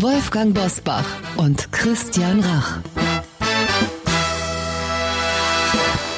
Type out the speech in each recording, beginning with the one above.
Wolfgang Bosbach und Christian Rach.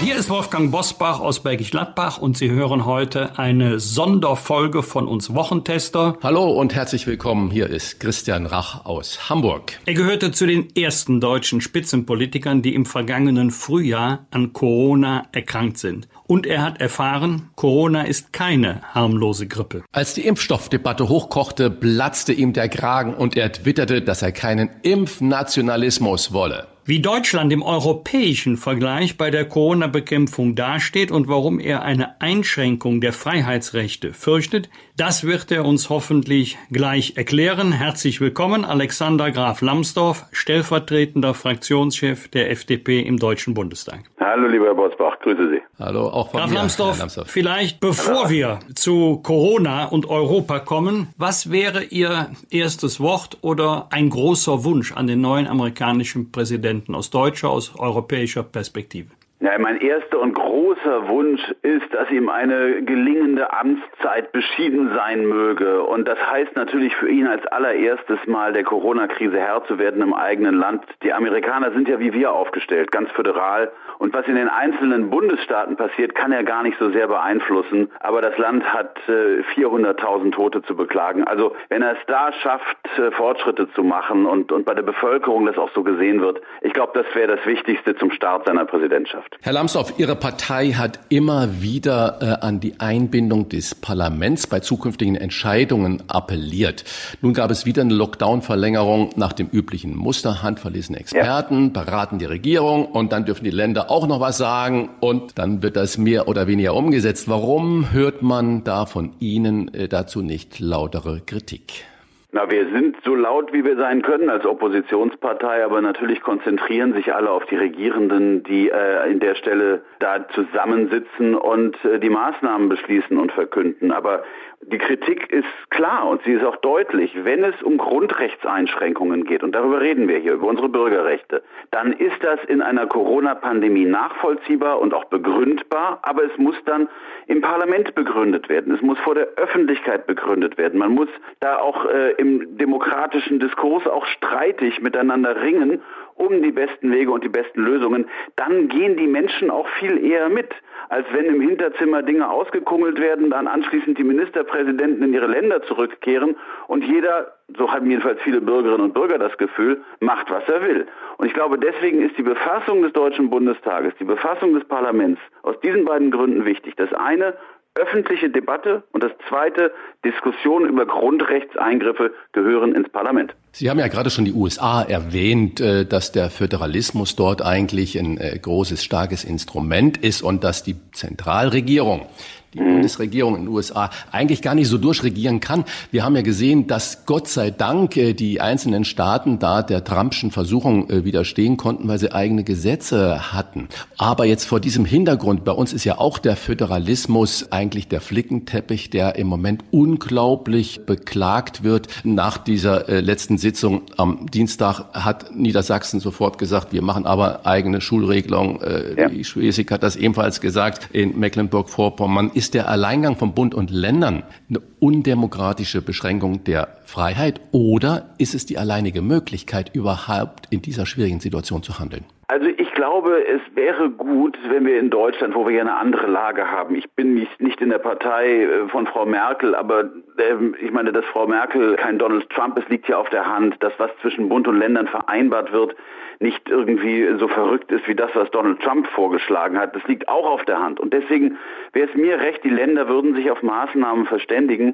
Hier ist Wolfgang Bosbach aus Bergisch Gladbach und Sie hören heute eine Sonderfolge von uns Wochentester. Hallo und herzlich willkommen. Hier ist Christian Rach aus Hamburg. Er gehörte zu den ersten deutschen Spitzenpolitikern, die im vergangenen Frühjahr an Corona erkrankt sind. Und er hat erfahren, Corona ist keine harmlose Grippe. Als die Impfstoffdebatte hochkochte, platzte ihm der Kragen und er twitterte, dass er keinen Impfnationalismus wolle. Wie Deutschland im europäischen Vergleich bei der Corona-Bekämpfung dasteht und warum er eine Einschränkung der Freiheitsrechte fürchtet, das wird er uns hoffentlich gleich erklären. Herzlich willkommen, Alexander Graf Lambsdorff, stellvertretender Fraktionschef der FDP im Deutschen Bundestag. Hallo, lieber Herr Bosbach, grüße Sie. Hallo, auch von Graf mir, Lambsdorff, Lambsdorff. vielleicht bevor wir zu Corona und Europa kommen, was wäre Ihr erstes Wort oder ein großer Wunsch an den neuen amerikanischen Präsidenten aus deutscher, aus europäischer Perspektive? Ja, mein erster und großer Wunsch ist, dass ihm eine gelingende Amtszeit beschieden sein möge. Und das heißt natürlich für ihn als allererstes Mal der Corona-Krise Herr zu werden im eigenen Land. Die Amerikaner sind ja wie wir aufgestellt, ganz föderal. Und was in den einzelnen Bundesstaaten passiert, kann er gar nicht so sehr beeinflussen. Aber das Land hat äh, 400.000 Tote zu beklagen. Also wenn er es da schafft, äh, Fortschritte zu machen und, und bei der Bevölkerung das auch so gesehen wird, ich glaube, das wäre das Wichtigste zum Start seiner Präsidentschaft. Herr Lambsdorff, Ihre Partei hat immer wieder äh, an die Einbindung des Parlaments bei zukünftigen Entscheidungen appelliert. Nun gab es wieder eine Lockdown-Verlängerung nach dem üblichen Muster. Handverlesene Experten beraten die Regierung und dann dürfen die Länder auch noch was sagen und dann wird das mehr oder weniger umgesetzt. Warum hört man da von Ihnen äh, dazu nicht lautere Kritik? Na, wir sind so laut, wie wir sein können als Oppositionspartei, aber natürlich konzentrieren sich alle auf die Regierenden, die äh, in der Stelle da zusammensitzen und äh, die Maßnahmen beschließen und verkünden. Aber die Kritik ist klar und sie ist auch deutlich. Wenn es um Grundrechtseinschränkungen geht, und darüber reden wir hier, über unsere Bürgerrechte, dann ist das in einer Corona-Pandemie nachvollziehbar und auch begründbar, aber es muss dann im Parlament begründet werden. Es muss vor der Öffentlichkeit begründet werden. Man muss da auch äh, im demokratischen Diskurs auch streitig miteinander ringen um die besten Wege und die besten Lösungen, dann gehen die Menschen auch viel eher mit, als wenn im Hinterzimmer Dinge ausgekungelt werden, dann anschließend die Ministerpräsidenten in ihre Länder zurückkehren und jeder, so haben jedenfalls viele Bürgerinnen und Bürger das Gefühl, macht, was er will. Und ich glaube, deswegen ist die Befassung des Deutschen Bundestages, die Befassung des Parlaments aus diesen beiden Gründen wichtig. Das eine, öffentliche Debatte und das zweite, Diskussion über Grundrechtseingriffe gehören ins Parlament. Sie haben ja gerade schon die USA erwähnt, äh, dass der Föderalismus dort eigentlich ein äh, großes, starkes Instrument ist und dass die Zentralregierung die Bundesregierung in den USA eigentlich gar nicht so durchregieren kann. Wir haben ja gesehen, dass Gott sei Dank äh, die einzelnen Staaten da der Trumpschen Versuchung äh, widerstehen konnten, weil sie eigene Gesetze hatten. Aber jetzt vor diesem Hintergrund, bei uns ist ja auch der Föderalismus eigentlich der Flickenteppich, der im Moment unglaublich beklagt wird. Nach dieser äh, letzten Sitzung am Dienstag hat Niedersachsen sofort gesagt, wir machen aber eigene Schulregelung. Ja. Die Schleswig hat das ebenfalls gesagt. In Mecklenburg-Vorpommern ist der Alleingang von Bund und Ländern eine undemokratische Beschränkung der Freiheit oder ist es die alleinige Möglichkeit, überhaupt in dieser schwierigen Situation zu handeln? Also ich glaube, es wäre gut, wenn wir in Deutschland, wo wir ja eine andere Lage haben, ich bin nicht, in der Partei äh, von Frau Merkel, aber ähm, ich meine, dass Frau Merkel kein Donald Trump ist, liegt ja auf der Hand. Das, was zwischen Bund und Ländern vereinbart wird, nicht irgendwie so verrückt ist wie das, was Donald Trump vorgeschlagen hat. Das liegt auch auf der Hand. Und deswegen wäre es mir recht, die Länder würden sich auf Maßnahmen verständigen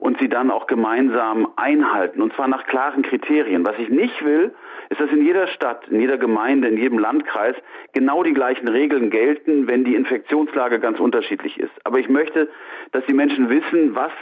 und sie dann auch gemeinsam einhalten, und zwar nach klaren Kriterien. Was ich nicht will, ist, dass in jeder Stadt, in jeder Gemeinde, in jedem Landkreis genau die gleichen Regeln gelten, wenn die Infektionslage ganz unterschiedlich ist. Aber ich möchte, dass die Menschen wissen, was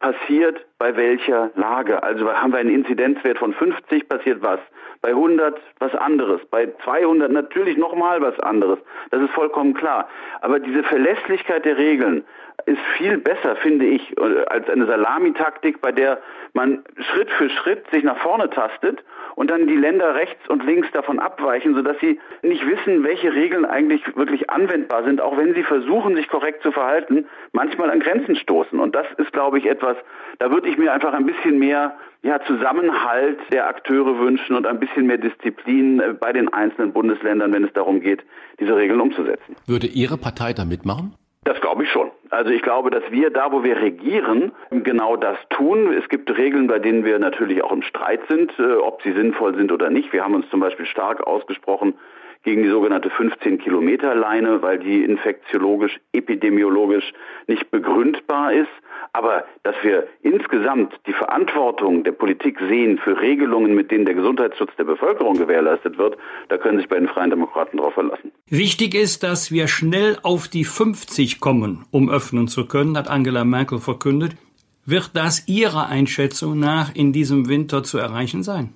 passiert, bei welcher Lage. Also haben wir einen Inzidenzwert von 50, passiert was. Bei 100 was anderes. Bei 200 natürlich nochmal was anderes. Das ist vollkommen klar. Aber diese Verlässlichkeit der Regeln ist viel besser, finde ich, als eine Salamitaktik, bei der man Schritt für Schritt sich nach vorne tastet und dann die Länder rechts und links davon abweichen, sodass sie nicht wissen, welche Regeln eigentlich wirklich anwendbar sind, auch wenn sie versuchen, sich korrekt zu verhalten, manchmal an Grenzen stoßen. Und das ist, glaube ich, etwas, da würde ich mir einfach ein bisschen mehr ja, Zusammenhalt der Akteure wünschen und ein bisschen mehr Disziplin äh, bei den einzelnen Bundesländern, wenn es darum geht, diese Regeln umzusetzen. Würde Ihre Partei da mitmachen? Das glaube ich schon. Also ich glaube, dass wir da, wo wir regieren, genau das tun. Es gibt Regeln, bei denen wir natürlich auch im Streit sind, äh, ob sie sinnvoll sind oder nicht. Wir haben uns zum Beispiel stark ausgesprochen gegen die sogenannte 15-Kilometer-Leine, weil die infektiologisch, epidemiologisch nicht begründbar ist. Aber dass wir insgesamt die Verantwortung der Politik sehen für Regelungen, mit denen der Gesundheitsschutz der Bevölkerung gewährleistet wird, da können sich bei den Freien Demokraten darauf verlassen. Wichtig ist, dass wir schnell auf die 50 kommen, um öffnen zu können, hat Angela Merkel verkündet. Wird das Ihrer Einschätzung nach in diesem Winter zu erreichen sein?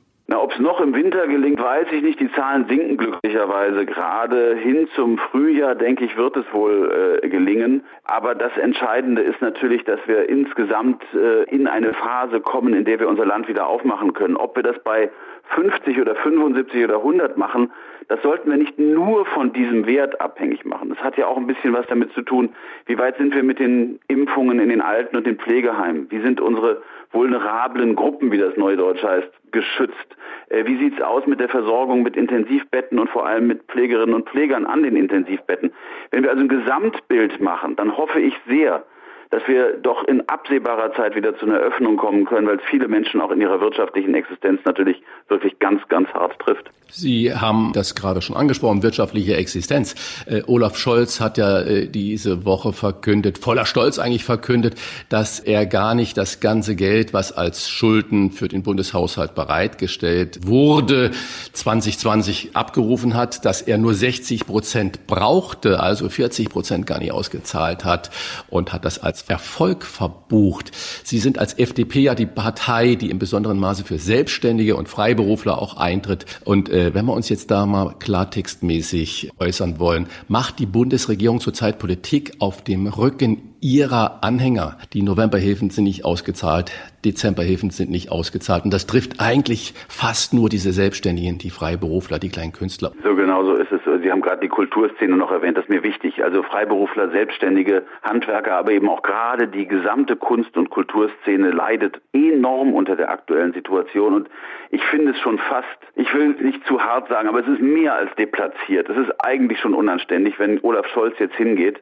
Ob es noch im Winter gelingt, weiß ich nicht. Die Zahlen sinken glücklicherweise. Gerade hin zum Frühjahr, denke ich, wird es wohl äh, gelingen. Aber das Entscheidende ist natürlich, dass wir insgesamt äh, in eine Phase kommen, in der wir unser Land wieder aufmachen können. Ob wir das bei 50 oder 75 oder 100 machen, das sollten wir nicht nur von diesem Wert abhängig machen. Das hat ja auch ein bisschen was damit zu tun, wie weit sind wir mit den Impfungen in den Alten- und den Pflegeheimen? Wie sind unsere vulnerablen Gruppen, wie das Neudeutsch heißt, geschützt? Äh, wie sieht's aus mit der Versorgung mit Intensivbetten und vor allem mit Pflegerinnen und Pflegern an den Intensivbetten? Wenn wir also ein Gesamtbild machen, dann hoffe ich sehr, dass wir doch in absehbarer Zeit wieder zu einer Öffnung kommen können, weil es viele Menschen auch in ihrer wirtschaftlichen Existenz natürlich wirklich ganz, ganz hart trifft. Sie haben das gerade schon angesprochen, wirtschaftliche Existenz. Äh, Olaf Scholz hat ja äh, diese Woche verkündet, voller Stolz eigentlich verkündet, dass er gar nicht das ganze Geld, was als Schulden für den Bundeshaushalt bereitgestellt wurde, 2020 abgerufen hat, dass er nur 60 Prozent brauchte, also 40 Prozent gar nicht ausgezahlt hat und hat das als Erfolg verbucht. Sie sind als FDP ja die Partei, die im besonderen Maße für Selbstständige und Freiberufler auch eintritt. Und äh, wenn wir uns jetzt da mal klartextmäßig äußern wollen, macht die Bundesregierung zurzeit Politik auf dem Rücken ihrer Anhänger. Die Novemberhilfen sind nicht ausgezahlt, Dezemberhilfen sind nicht ausgezahlt. Und das trifft eigentlich fast nur diese Selbstständigen, die Freiberufler, die kleinen Künstler. So genau so ist es. Sie haben gerade die Kulturszene noch erwähnt, das ist mir wichtig. Also Freiberufler, Selbstständige, Handwerker, aber eben auch gerade die gesamte Kunst- und Kulturszene leidet enorm unter der aktuellen Situation. Und ich finde es schon fast, ich will nicht zu hart sagen, aber es ist mehr als deplatziert. Es ist eigentlich schon unanständig, wenn Olaf Scholz jetzt hingeht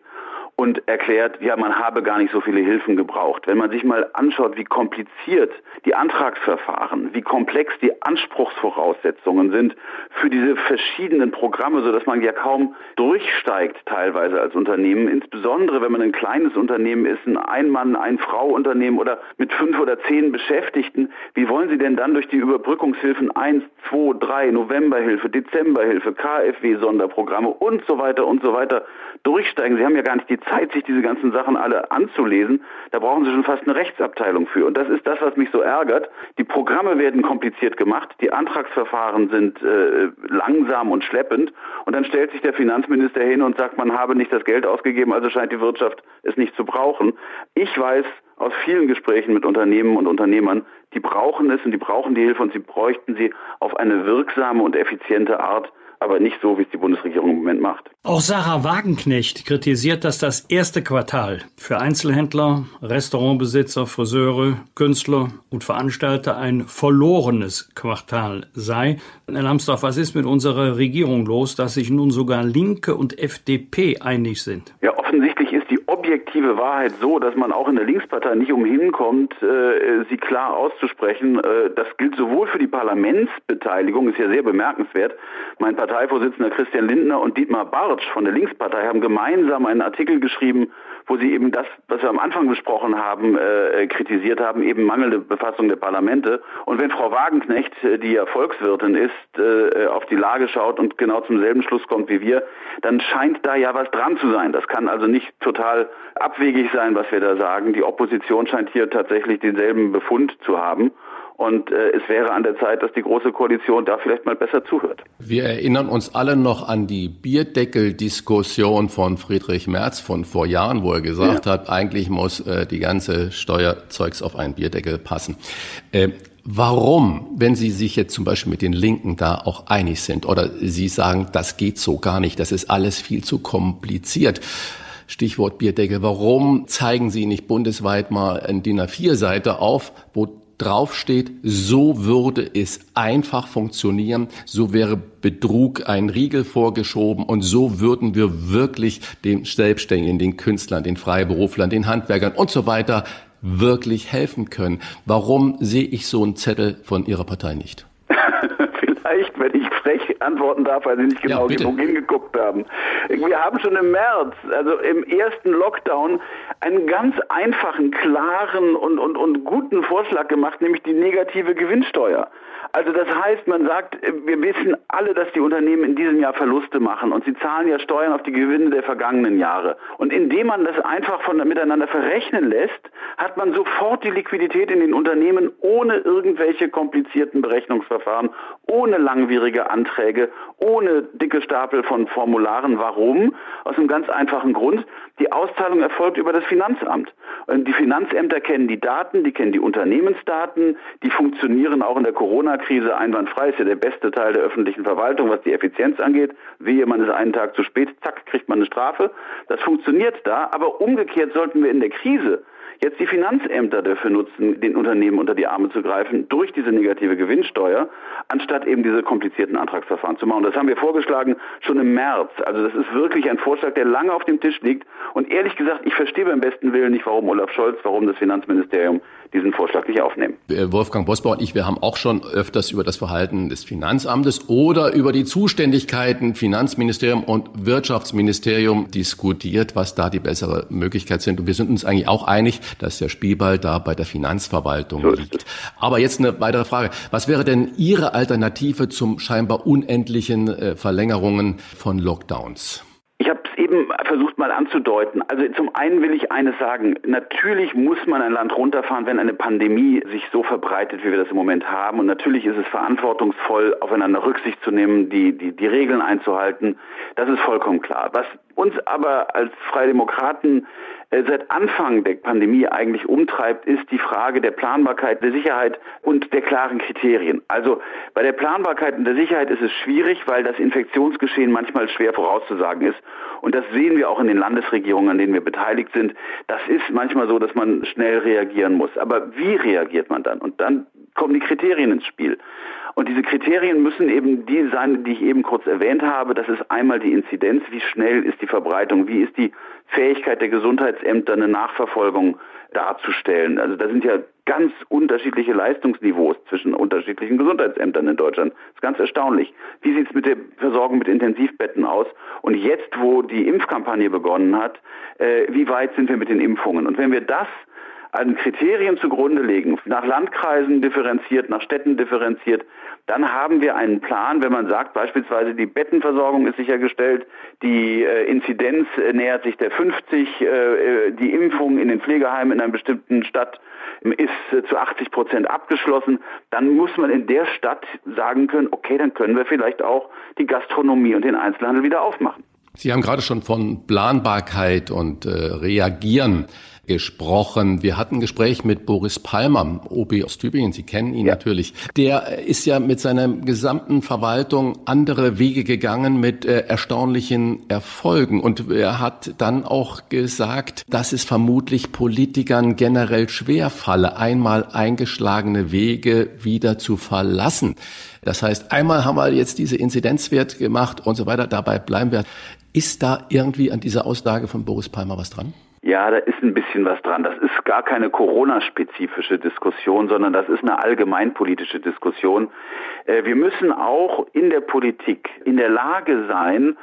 und erklärt, ja, man habe gar nicht so viele Hilfen gebraucht. Wenn man sich mal anschaut, wie kompliziert die Antragsverfahren, wie komplex die Anspruchsvoraussetzungen sind für diese verschiedenen Programme, so dass man ja kaum durchsteigt teilweise als Unternehmen, insbesondere wenn man ein kleines Unternehmen ist, ein Ein-Mann, Ein-Frau-Unternehmen oder mit fünf oder zehn Beschäftigten, wie wollen Sie denn dann durch die Überbrückungshilfen 1, 2, 3, Novemberhilfe, Dezemberhilfe, KfW-Sonderprogramme und so weiter und so weiter durchsteigen? Sie haben ja gar nicht die Zeit, sich diese ganzen Sachen alle anzulesen. Da brauchen Sie schon fast eine Rechtsabteilung für. Und das ist das, was mich so ärgert. Die Programme werden kompliziert gemacht, die Antragsverfahren sind äh, langsam und schleppend. Und dann stellt sich der Finanzminister hin und sagt, man habe nicht das Geld ausgegeben, also scheint die Wirtschaft es nicht zu brauchen. Ich weiß aus vielen Gesprächen mit Unternehmen und Unternehmern, die brauchen es und die brauchen die Hilfe und sie bräuchten sie auf eine wirksame und effiziente Art aber nicht so, wie es die Bundesregierung im Moment macht. Auch Sarah Wagenknecht kritisiert, dass das erste Quartal für Einzelhändler, Restaurantbesitzer, Friseure, Künstler und Veranstalter ein verlorenes Quartal sei. Herr Lambsdorff, was ist mit unserer Regierung los, dass sich nun sogar Linke und FDP einig sind? Ja, offensichtlich ist die objektive Wahrheit so, dass man auch in der Linkspartei nicht umhin kommt, äh, sie klar auszusprechen. Äh, das gilt sowohl für die Parlamentsbeteiligung, ist ja sehr bemerkenswert. Mein Parteivorsitzender Christian Lindner und Dietmar Bartsch von der Linkspartei haben gemeinsam einen Artikel geschrieben, wo sie eben das, was wir am Anfang besprochen haben, äh, kritisiert haben, eben mangelnde Befassung der Parlamente. Und wenn Frau Wagenknecht, äh, die ja Volkswirtin ist, äh, auf die Lage schaut und genau zum selben Schluss kommt wie wir, dann scheint da ja was dran zu sein. Das kann also nicht total abwegig sein, was wir da sagen. Die Opposition scheint hier tatsächlich denselben Befund zu haben. Und äh, es wäre an der Zeit, dass die Große Koalition da vielleicht mal besser zuhört. Wir erinnern uns alle noch an die Bierdeckel-Diskussion von Friedrich Merz von vor Jahren, wo er gesagt ja. hat, eigentlich muss äh, die ganze Steuerzeugs auf einen Bierdeckel passen. Äh, Warum, wenn Sie sich jetzt zum Beispiel mit den Linken da auch einig sind oder Sie sagen, das geht so gar nicht, das ist alles viel zu kompliziert. Stichwort Bierdeckel. Warum zeigen Sie nicht bundesweit mal ein DIN A4-Seite auf, wo draufsteht, so würde es einfach funktionieren, so wäre Betrug ein Riegel vorgeschoben und so würden wir wirklich den Selbstständigen, den Künstlern, den Freiberuflern, den Handwerkern und so weiter wirklich helfen können. Warum sehe ich so einen Zettel von Ihrer Partei nicht? Vielleicht, wenn ich frech antworten darf, weil Sie nicht genau ja, genug hingeguckt haben. Wir haben schon im März, also im ersten Lockdown, einen ganz einfachen, klaren und, und, und guten Vorschlag gemacht, nämlich die negative Gewinnsteuer. Also das heißt, man sagt, wir wissen alle, dass die Unternehmen in diesem Jahr Verluste machen und sie zahlen ja Steuern auf die Gewinne der vergangenen Jahre. Und indem man das einfach von miteinander verrechnen lässt, hat man sofort die Liquidität in den Unternehmen ohne irgendwelche komplizierten Berechnungsverfahren, ohne langwierige Anträge, ohne dicke Stapel von Formularen. Warum? Aus einem ganz einfachen Grund. Die Auszahlung erfolgt über das Finanzamt. Und die Finanzämter kennen die Daten, die kennen die Unternehmensdaten, die funktionieren auch in der Corona-Krise einwandfrei. Ist ja der beste Teil der öffentlichen Verwaltung, was die Effizienz angeht. Wehe, man ist einen Tag zu spät, zack, kriegt man eine Strafe. Das funktioniert da. Aber umgekehrt sollten wir in der Krise jetzt die Finanzämter dafür nutzen, den Unternehmen unter die Arme zu greifen durch diese negative Gewinnsteuer, anstatt eben diese komplizierten Antragsverfahren zu machen. Das haben wir vorgeschlagen schon im März. Also das ist wirklich ein Vorschlag, der lange auf dem Tisch liegt. Und ehrlich gesagt, ich verstehe beim besten Willen nicht, warum Olaf Scholz, warum das Finanzministerium diesen Vorschlag nicht aufnehmen. Äh, Wolfgang Bosbauer und ich, wir haben auch schon öfters über das Verhalten des Finanzamtes oder über die Zuständigkeiten Finanzministerium und Wirtschaftsministerium diskutiert, was da die bessere Möglichkeit sind. Und wir sind uns eigentlich auch einig, dass der Spielball da bei der Finanzverwaltung so liegt. Aber jetzt eine weitere Frage. Was wäre denn Ihre Alternative zum scheinbar unendlichen äh, Verlängerungen von Lockdowns? Ich habe es eben versucht mal anzudeuten. Also zum einen will ich eines sagen. Natürlich muss man ein Land runterfahren, wenn eine Pandemie sich so verbreitet, wie wir das im Moment haben. Und natürlich ist es verantwortungsvoll, aufeinander Rücksicht zu nehmen, die, die, die Regeln einzuhalten. Das ist vollkommen klar. Was uns aber als Freie Demokraten seit Anfang der Pandemie eigentlich umtreibt, ist die Frage der Planbarkeit, der Sicherheit und der klaren Kriterien. Also bei der Planbarkeit und der Sicherheit ist es schwierig, weil das Infektionsgeschehen manchmal schwer vorauszusagen ist. Und das sehen wir auch in den Landesregierungen, an denen wir beteiligt sind. Das ist manchmal so, dass man schnell reagieren muss. Aber wie reagiert man dann? Und dann kommen die Kriterien ins Spiel. Und diese Kriterien müssen eben die sein, die ich eben kurz erwähnt habe. Das ist einmal die Inzidenz, wie schnell ist die Verbreitung, wie ist die Fähigkeit der Gesundheitsämter, eine Nachverfolgung darzustellen. Also da sind ja ganz unterschiedliche Leistungsniveaus zwischen unterschiedlichen Gesundheitsämtern in Deutschland. Das ist ganz erstaunlich. Wie sieht es mit der Versorgung mit Intensivbetten aus? Und jetzt, wo die Impfkampagne begonnen hat, äh, wie weit sind wir mit den Impfungen? Und wenn wir das an Kriterien zugrunde legen, nach Landkreisen differenziert, nach Städten differenziert, dann haben wir einen Plan, wenn man sagt, beispielsweise die Bettenversorgung ist sichergestellt, die äh, Inzidenz äh, nähert sich der 50, äh, äh, die Impfung in den Pflegeheimen in einer bestimmten Stadt ist äh, zu 80 Prozent abgeschlossen, dann muss man in der Stadt sagen können, okay, dann können wir vielleicht auch die Gastronomie und den Einzelhandel wieder aufmachen. Sie haben gerade schon von Planbarkeit und äh, Reagieren gesprochen. Wir hatten ein Gespräch mit Boris Palmer, OB aus Tübingen. Sie kennen ihn ja. natürlich. Der ist ja mit seiner gesamten Verwaltung andere Wege gegangen mit äh, erstaunlichen Erfolgen. Und er hat dann auch gesagt, dass es vermutlich Politikern generell schwer falle, einmal eingeschlagene Wege wieder zu verlassen. Das heißt, einmal haben wir jetzt diese Inzidenzwert gemacht und so weiter. Dabei bleiben wir. Ist da irgendwie an dieser Aussage von Boris Palmer was dran? Ja, da ist ein bisschen was dran. Das ist gar keine Corona-spezifische Diskussion, sondern das ist eine allgemeinpolitische Diskussion. Äh, wir müssen auch in der Politik in der Lage sein,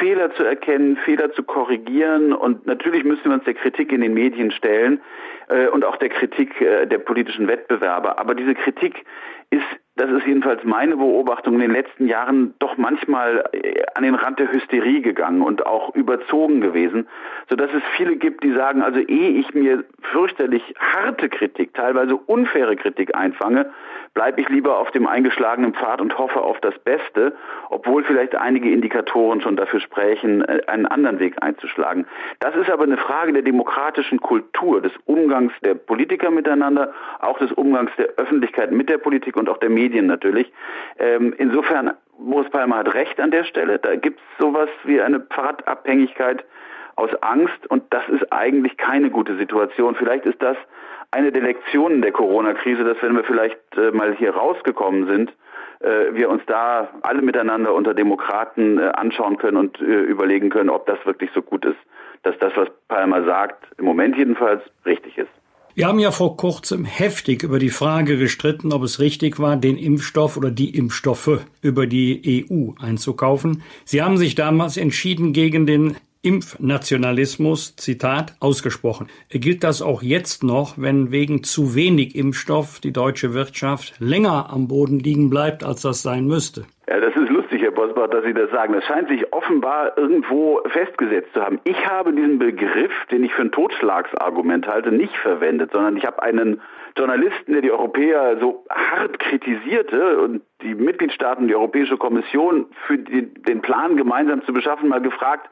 Fehler zu erkennen, Fehler zu korrigieren und natürlich müssen wir uns der Kritik in den Medien stellen äh, und auch der Kritik äh, der politischen Wettbewerber. Aber diese Kritik ist das ist jedenfalls meine Beobachtung, in den letzten Jahren doch manchmal äh, an den Rand der Hysterie gegangen und auch überzogen gewesen, sodass es viele gibt, die sagen, also ehe ich mir fürchterlich harte Kritik, teilweise unfaire Kritik einfange, bleibe ich lieber auf dem eingeschlagenen Pfad und hoffe auf das Beste, obwohl vielleicht einige Indikatoren schon dafür sprechen, äh, einen anderen Weg einzuschlagen. Das ist aber eine Frage der demokratischen Kultur, des Umgangs der Politiker miteinander, auch des Umgangs der Öffentlichkeit mit der Politik und auch der Medien natürlich. Ähm, insofern, Boris Palmer hat recht an der Stelle. Da gibt es sowas wie eine Pfadabhängigkeit aus Angst und das ist eigentlich keine gute Situation. Vielleicht ist das eine der Lektionen der Corona-Krise, dass wenn wir vielleicht äh, mal hier rausgekommen sind, äh, wir uns da alle miteinander unter Demokraten äh, anschauen können und äh, überlegen können, ob das wirklich so gut ist, dass das, was Palmer sagt, im Moment jedenfalls richtig ist. Wir haben ja vor kurzem heftig über die Frage gestritten, ob es richtig war, den Impfstoff oder die Impfstoffe über die EU einzukaufen. Sie haben sich damals entschieden gegen den Impfnationalismus, Zitat, ausgesprochen. Gilt das auch jetzt noch, wenn wegen zu wenig Impfstoff die deutsche Wirtschaft länger am Boden liegen bleibt, als das sein müsste? Ja, das ist lustig, Herr Bosbach, dass Sie das sagen. Das scheint sich offenbar irgendwo festgesetzt zu haben. Ich habe diesen Begriff, den ich für ein Totschlagsargument halte, nicht verwendet, sondern ich habe einen Journalisten, der die Europäer so hart kritisierte und die Mitgliedstaaten, die Europäische Kommission für die, den Plan gemeinsam zu beschaffen, mal gefragt,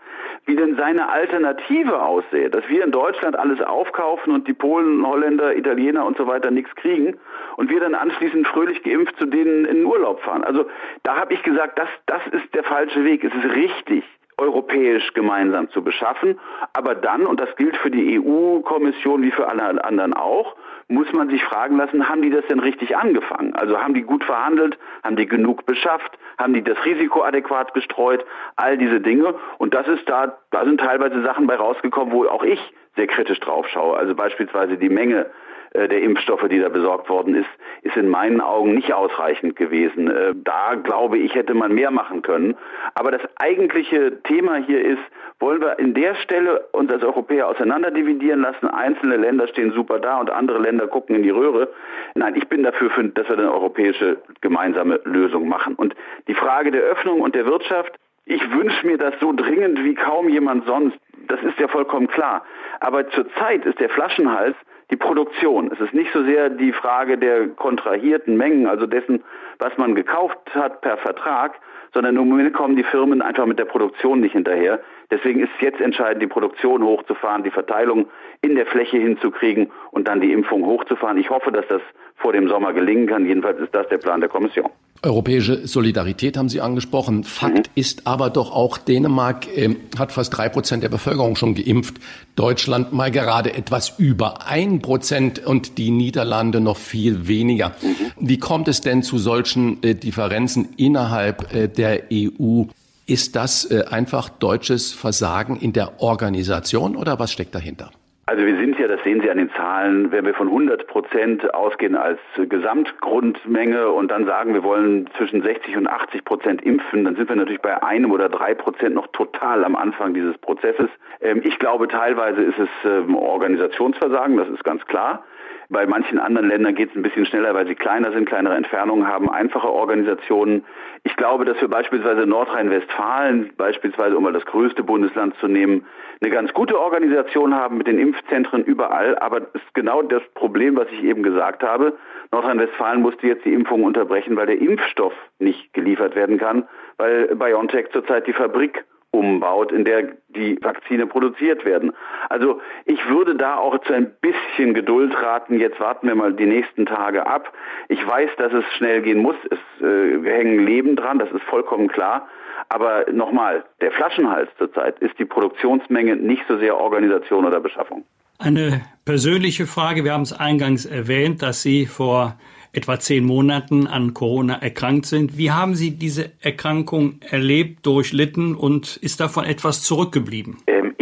wie denn seine Alternative aussehe. Dass wir in Deutschland alles aufkaufen und die Polen, Holländer, Italiener und so weiter nichts kriegen und wir dann anschließend fröhlich geimpft zu denen in den Urlaub fahren. Also da habe ich gesagt, das, das ist der falsche Weg. Es ist richtig, europäisch gemeinsam zu beschaffen. Aber dann, und das gilt für die EU-Kommission wie für alle anderen auch, muss man sich fragen lassen, haben die das denn richtig angefangen? Also haben die gut verhandelt, haben die genug beschafft, haben die das Risiko adäquat gestreut, all diese Dinge. Und das ist da, da sind teilweise Sachen bei rausgekommen, wo auch ich sehr kritisch drauf schaue. Also beispielsweise die Menge äh, der Impfstoffe, die da besorgt worden ist, ist in meinen Augen nicht ausreichend gewesen. Äh, da glaube ich, hätte man mehr machen können. Aber das eigentliche Thema hier ist, wollen wir in der Stelle uns als Europäer auseinanderdividieren lassen? Einzelne Länder stehen super da und andere Länder gucken in die Röhre. Nein, ich bin dafür, dass wir eine europäische gemeinsame Lösung machen. Und die Frage der Öffnung und der Wirtschaft, ich wünsche mir das so dringend wie kaum jemand sonst. Das ist ja vollkommen klar. Aber zurzeit ist der Flaschenhals die Produktion. Es ist nicht so sehr die Frage der kontrahierten Mengen, also dessen, was man gekauft hat per Vertrag, sondern im Moment kommen die Firmen einfach mit der Produktion nicht hinterher. Deswegen ist jetzt entscheidend, die Produktion hochzufahren, die Verteilung in der Fläche hinzukriegen und dann die Impfung hochzufahren. Ich hoffe, dass das vor dem Sommer gelingen kann. Jedenfalls ist das der Plan der Kommission. Europäische Solidarität haben Sie angesprochen. Fakt mhm. ist aber doch auch, Dänemark äh, hat fast drei Prozent der Bevölkerung schon geimpft. Deutschland mal gerade etwas über ein Prozent und die Niederlande noch viel weniger. Mhm. Wie kommt es denn zu solchen äh, Differenzen innerhalb äh, der EU? Ist das äh, einfach deutsches Versagen in der Organisation oder was steckt dahinter? Also wir sind ja, das sehen Sie an den Zahlen, wenn wir von 100 Prozent ausgehen als Gesamtgrundmenge und dann sagen, wir wollen zwischen 60 und 80 Prozent impfen, dann sind wir natürlich bei einem oder drei Prozent noch total am Anfang dieses Prozesses. Ähm, ich glaube, teilweise ist es ähm, Organisationsversagen, das ist ganz klar. Bei manchen anderen Ländern geht es ein bisschen schneller, weil sie kleiner sind, kleinere Entfernungen haben, einfache Organisationen. Ich glaube, dass wir beispielsweise Nordrhein-Westfalen, beispielsweise um mal das größte Bundesland zu nehmen, eine ganz gute Organisation haben mit den Impfzentren überall. Aber es ist genau das Problem, was ich eben gesagt habe. Nordrhein-Westfalen musste jetzt die Impfung unterbrechen, weil der Impfstoff nicht geliefert werden kann, weil BioNTech zurzeit die Fabrik umbaut, in der die Vakzine produziert werden. Also ich würde da auch zu ein bisschen Geduld raten. Jetzt warten wir mal die nächsten Tage ab. Ich weiß, dass es schnell gehen muss. Es äh, hängen Leben dran, das ist vollkommen klar. Aber nochmal, der Flaschenhals zurzeit ist die Produktionsmenge, nicht so sehr Organisation oder Beschaffung. Eine persönliche Frage. Wir haben es eingangs erwähnt, dass Sie vor etwa zehn Monaten an Corona erkrankt sind. Wie haben Sie diese Erkrankung erlebt, durchlitten und ist davon etwas zurückgeblieben? Ähm,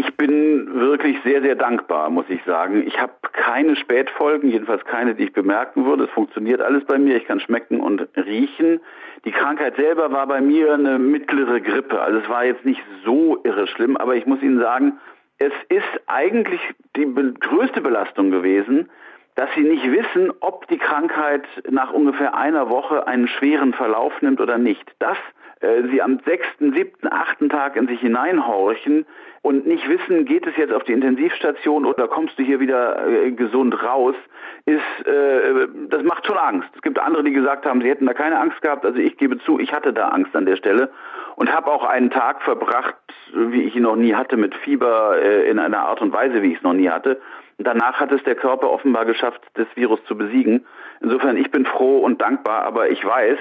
wirklich sehr, sehr dankbar, muss ich sagen. Ich habe keine Spätfolgen, jedenfalls keine, die ich bemerken würde. Es funktioniert alles bei mir. Ich kann schmecken und riechen. Die Krankheit selber war bei mir eine mittlere Grippe. Also es war jetzt nicht so irre schlimm, aber ich muss Ihnen sagen, es ist eigentlich die größte Belastung gewesen, dass sie nicht wissen, ob die Krankheit nach ungefähr einer Woche einen schweren Verlauf nimmt oder nicht. Dass äh, sie am sechsten, siebten, achten Tag in sich hineinhorchen und nicht wissen, geht es jetzt auf die Intensivstation oder kommst du hier wieder äh, gesund raus, ist, äh, das macht schon Angst. Es gibt andere, die gesagt haben, sie hätten da keine Angst gehabt. Also ich gebe zu, ich hatte da Angst an der Stelle und habe auch einen Tag verbracht, wie ich ihn noch nie hatte, mit Fieber äh, in einer Art und Weise, wie ich es noch nie hatte. Danach hat es der Körper offenbar geschafft, das Virus zu besiegen. Insofern, ich bin froh und dankbar, aber ich weiß,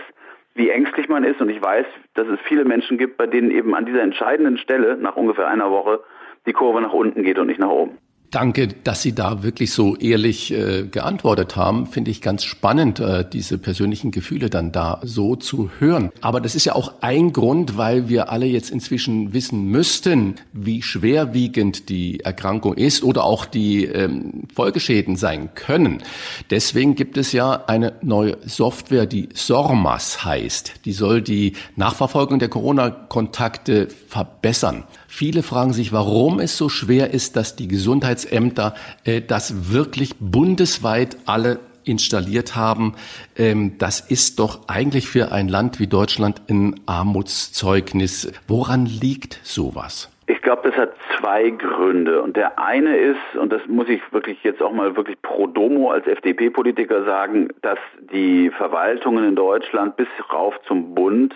wie ängstlich man ist und ich weiß, dass es viele Menschen gibt, bei denen eben an dieser entscheidenden Stelle nach ungefähr einer Woche die Kurve nach unten geht und nicht nach oben. Danke, dass Sie da wirklich so ehrlich äh, geantwortet haben. Finde ich ganz spannend, äh, diese persönlichen Gefühle dann da so zu hören. Aber das ist ja auch ein Grund, weil wir alle jetzt inzwischen wissen müssten, wie schwerwiegend die Erkrankung ist oder auch die ähm, Folgeschäden sein können. Deswegen gibt es ja eine neue Software, die SORMAS heißt. Die soll die Nachverfolgung der Corona-Kontakte verbessern. Viele fragen sich, warum es so schwer ist, dass die Gesundheitsämter äh, das wirklich bundesweit alle installiert haben. Ähm, das ist doch eigentlich für ein Land wie Deutschland ein Armutszeugnis. Woran liegt sowas? Ich glaube, das hat zwei Gründe. Und der eine ist, und das muss ich wirklich jetzt auch mal wirklich pro domo als FDP-Politiker sagen, dass die Verwaltungen in Deutschland bis rauf zum Bund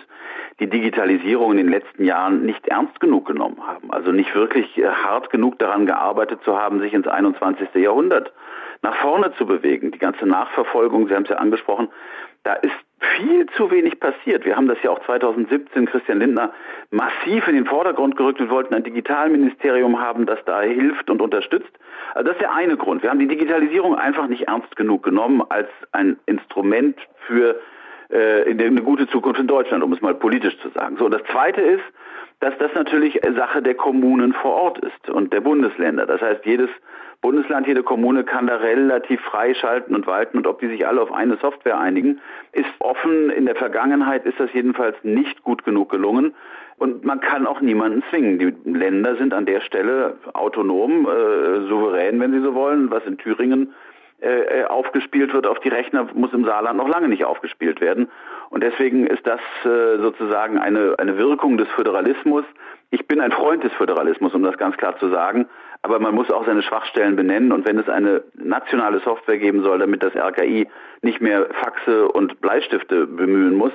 die Digitalisierung in den letzten Jahren nicht ernst genug genommen haben. Also nicht wirklich äh, hart genug daran gearbeitet zu haben, sich ins 21. Jahrhundert nach vorne zu bewegen. Die ganze Nachverfolgung, Sie haben es ja angesprochen, da ist viel zu wenig passiert. Wir haben das ja auch 2017, Christian Lindner, massiv in den Vordergrund gerückt. Wir wollten ein Digitalministerium haben, das da hilft und unterstützt. Also das ist der eine Grund. Wir haben die Digitalisierung einfach nicht ernst genug genommen als ein Instrument für äh, eine gute Zukunft in Deutschland, um es mal politisch zu sagen. So, und das Zweite ist, dass das natürlich Sache der Kommunen vor Ort ist und der Bundesländer. Das heißt, jedes Bundesland, jede Kommune kann da relativ frei schalten und walten und ob die sich alle auf eine Software einigen, ist offen. In der Vergangenheit ist das jedenfalls nicht gut genug gelungen. Und man kann auch niemanden zwingen. Die Länder sind an der Stelle autonom, äh, souverän, wenn sie so wollen, was in Thüringen äh, äh, aufgespielt wird auf die Rechner, muss im Saarland noch lange nicht aufgespielt werden. Und deswegen ist das äh, sozusagen eine, eine Wirkung des Föderalismus. Ich bin ein Freund des Föderalismus, um das ganz klar zu sagen. Aber man muss auch seine Schwachstellen benennen. Und wenn es eine nationale Software geben soll, damit das RKI nicht mehr Faxe und Bleistifte bemühen muss,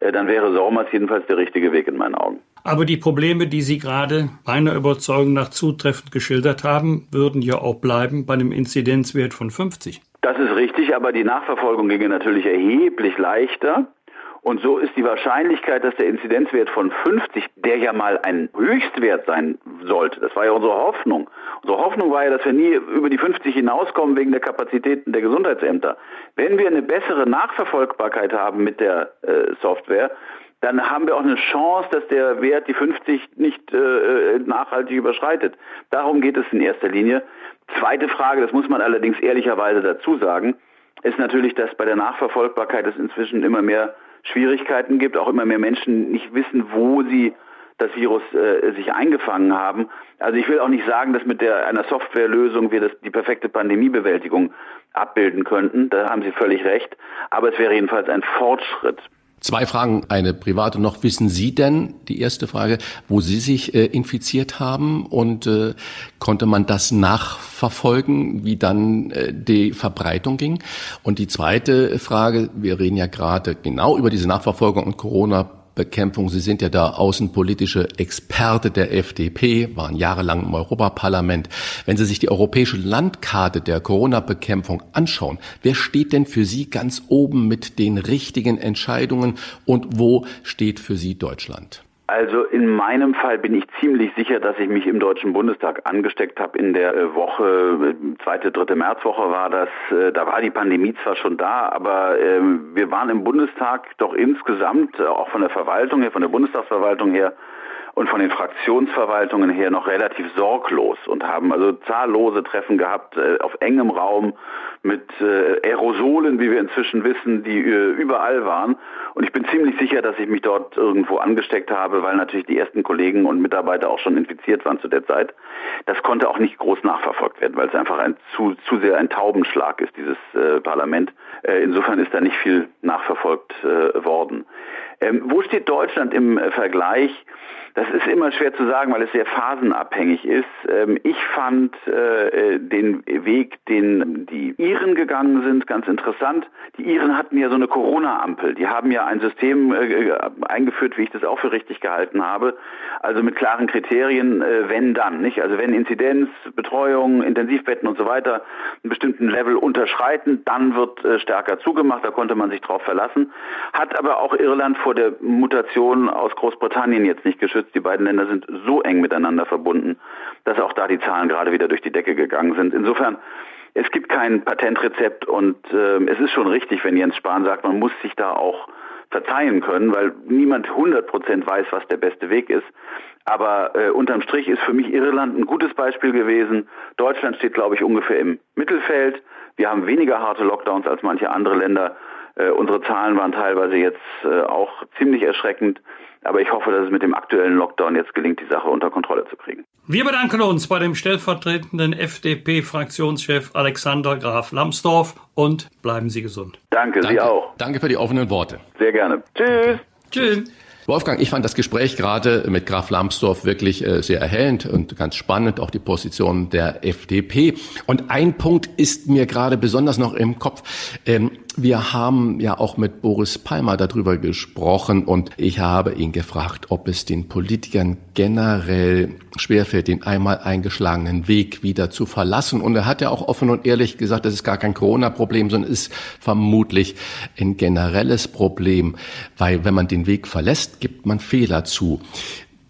äh, dann wäre Sormas jedenfalls der richtige Weg in meinen Augen. Aber die Probleme, die Sie gerade meiner Überzeugung nach zutreffend geschildert haben, würden ja auch bleiben bei einem Inzidenzwert von 50. Das ist richtig, aber die Nachverfolgung ginge natürlich erheblich leichter. Und so ist die Wahrscheinlichkeit, dass der Inzidenzwert von 50, der ja mal ein Höchstwert sein sollte, das war ja unsere Hoffnung. Unsere Hoffnung war ja, dass wir nie über die 50 hinauskommen wegen der Kapazitäten der Gesundheitsämter. Wenn wir eine bessere Nachverfolgbarkeit haben mit der äh, Software, dann haben wir auch eine Chance, dass der Wert die 50 nicht äh, äh, nachhaltig überschreitet. Darum geht es in erster Linie. Zweite Frage, das muss man allerdings ehrlicherweise dazu sagen, ist natürlich, dass bei der Nachverfolgbarkeit es inzwischen immer mehr Schwierigkeiten gibt, auch immer mehr Menschen nicht wissen, wo sie das Virus äh, sich eingefangen haben. Also ich will auch nicht sagen, dass mit der, einer Softwarelösung wir das, die perfekte Pandemiebewältigung abbilden könnten. Da haben Sie völlig recht. Aber es wäre jedenfalls ein Fortschritt. Zwei Fragen, eine private noch. Wissen Sie denn, die erste Frage, wo Sie sich äh, infiziert haben und äh, konnte man das nachverfolgen, wie dann äh, die Verbreitung ging? Und die zweite Frage, wir reden ja gerade genau über diese Nachverfolgung und Corona Bekämpfung. Sie sind ja da außenpolitische Experte der FDP, waren jahrelang im Europaparlament. Wenn Sie sich die europäische Landkarte der Corona-Bekämpfung anschauen, wer steht denn für Sie ganz oben mit den richtigen Entscheidungen und wo steht für Sie Deutschland? Also in meinem Fall bin ich ziemlich sicher, dass ich mich im Deutschen Bundestag angesteckt habe in der äh, Woche, äh, zweite, dritte Märzwoche war das. Äh, da war die Pandemie zwar schon da, aber ähm, wir waren im Bundestag doch insgesamt, auch von der Verwaltung her, von der Bundestagsverwaltung her, und von den Fraktionsverwaltungen her noch relativ sorglos und haben also zahllose Treffen gehabt äh, auf engem Raum mit äh, Aerosolen, wie wir inzwischen wissen, die äh, überall waren. Und ich bin ziemlich sicher, dass ich mich dort irgendwo angesteckt habe, weil natürlich die ersten Kollegen und Mitarbeiter auch schon infiziert waren zu der Zeit. Das konnte auch nicht groß nachverfolgt werden, weil es einfach ein zu, zu sehr ein Taubenschlag ist, dieses äh, Parlament. Äh, insofern ist da nicht viel nachverfolgt äh, worden. Ähm, wo steht Deutschland im äh, Vergleich? Das ist immer schwer zu sagen, weil es sehr phasenabhängig ist. Ähm, ich fand äh, den Weg, den die Iren gegangen sind, ganz interessant. Die Iren hatten ja so eine Corona-Ampel. Die haben ja ein System äh, eingeführt, wie ich das auch für richtig gehalten habe. Also mit klaren Kriterien, äh, wenn dann, nicht? Also wenn Inzidenz, Betreuung, Intensivbetten und so weiter einen bestimmten Level unterschreiten, dann wird stärker zugemacht. Da konnte man sich drauf verlassen. Hat aber auch Irland vor der Mutation aus Großbritannien jetzt nicht geschützt die beiden Länder sind so eng miteinander verbunden, dass auch da die Zahlen gerade wieder durch die Decke gegangen sind. Insofern, es gibt kein Patentrezept und äh, es ist schon richtig, wenn Jens Spahn sagt, man muss sich da auch verzeihen können, weil niemand 100 Prozent weiß, was der beste Weg ist. Aber äh, unterm Strich ist für mich Irland ein gutes Beispiel gewesen. Deutschland steht, glaube ich, ungefähr im Mittelfeld. Wir haben weniger harte Lockdowns als manche andere Länder. Äh, unsere Zahlen waren teilweise jetzt äh, auch ziemlich erschreckend. Aber ich hoffe, dass es mit dem aktuellen Lockdown jetzt gelingt, die Sache unter Kontrolle zu kriegen. Wir bedanken uns bei dem stellvertretenden FDP-Fraktionschef Alexander Graf Lambsdorff und bleiben Sie gesund. Danke, Danke, Sie auch. Danke für die offenen Worte. Sehr gerne. Tschüss. Tschüss. Wolfgang, ich fand das Gespräch gerade mit Graf Lambsdorff wirklich äh, sehr erhellend und ganz spannend, auch die Position der FDP. Und ein Punkt ist mir gerade besonders noch im Kopf. Wir haben ja auch mit Boris Palmer darüber gesprochen und ich habe ihn gefragt, ob es den Politikern generell schwerfällt, den einmal eingeschlagenen Weg wieder zu verlassen. Und er hat ja auch offen und ehrlich gesagt, das ist gar kein Corona-Problem, sondern ist vermutlich ein generelles Problem, weil wenn man den Weg verlässt, gibt man Fehler zu.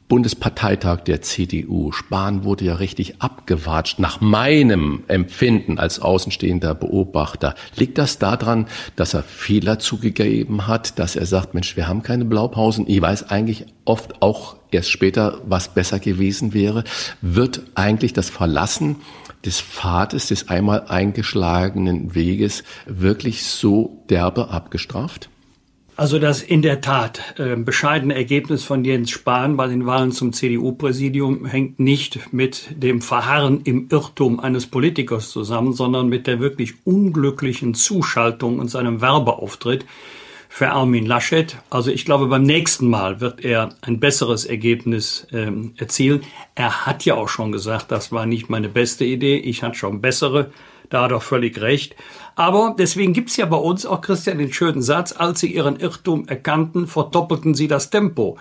Bundesparteitag der CDU. Spahn wurde ja richtig abgewatscht, nach meinem Empfinden als außenstehender Beobachter. Liegt das daran, dass er Fehler zugegeben hat, dass er sagt, Mensch, wir haben keine Blaupausen. Ich weiß eigentlich oft auch erst später, was besser gewesen wäre. Wird eigentlich das Verlassen des Pfades, des einmal eingeschlagenen Weges wirklich so derbe abgestraft? Also das in der Tat äh, bescheidene Ergebnis von Jens Spahn bei den Wahlen zum CDU-Präsidium hängt nicht mit dem Verharren im Irrtum eines Politikers zusammen, sondern mit der wirklich unglücklichen Zuschaltung und seinem Werbeauftritt für Armin Laschet. Also ich glaube, beim nächsten Mal wird er ein besseres Ergebnis ähm, erzielen. Er hat ja auch schon gesagt, das war nicht meine beste Idee, ich hatte schon bessere. Da hat er völlig recht. Aber deswegen gibt's ja bei uns auch, Christian, den schönen Satz, als sie ihren Irrtum erkannten, verdoppelten sie das Tempo.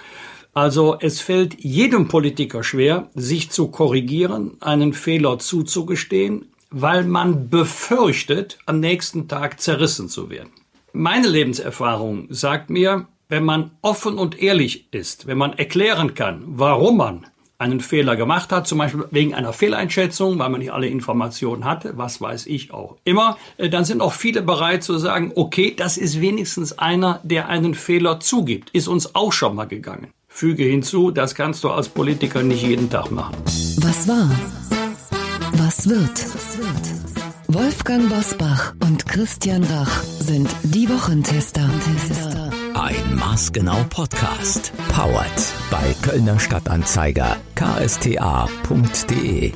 Also es fällt jedem Politiker schwer, sich zu korrigieren, einen Fehler zuzugestehen, weil man befürchtet, am nächsten Tag zerrissen zu werden. Meine Lebenserfahrung sagt mir, wenn man offen und ehrlich ist, wenn man erklären kann, warum man einen Fehler gemacht hat, zum Beispiel wegen einer Fehleinschätzung, weil man nicht alle Informationen hatte, was weiß ich auch immer, äh, dann sind auch viele bereit zu sagen, okay, das ist wenigstens einer, der einen Fehler zugibt. Ist uns auch schon mal gegangen. Füge hinzu, das kannst du als Politiker nicht jeden Tag machen. Was war? Was wird? Wolfgang Bosbach und Christian Rach sind die Wochentester. Ein Maßgenau Podcast. Powered bei Kölner Stadtanzeiger ksta.de.